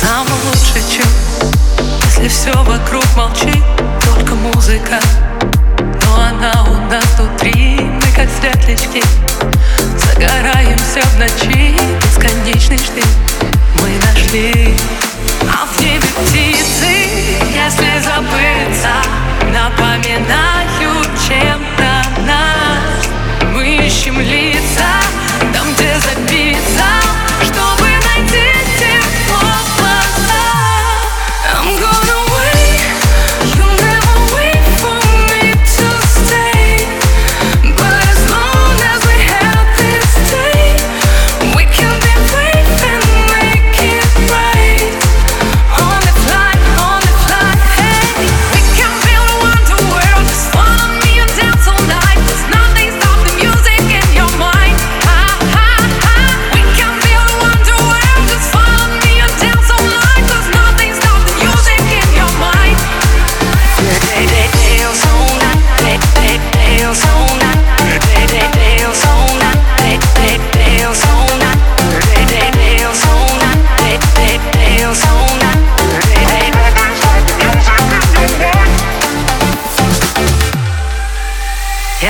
Самый лучший чуть, если все вокруг молчит Только музыка, но она у нас внутри Мы как светлячки, загораемся в ночи Бесконечно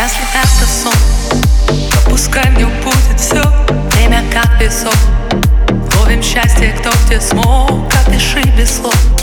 Если это сон, то пускай мне будет все Время как песок Ловим счастье, кто где смог Опиши без слов.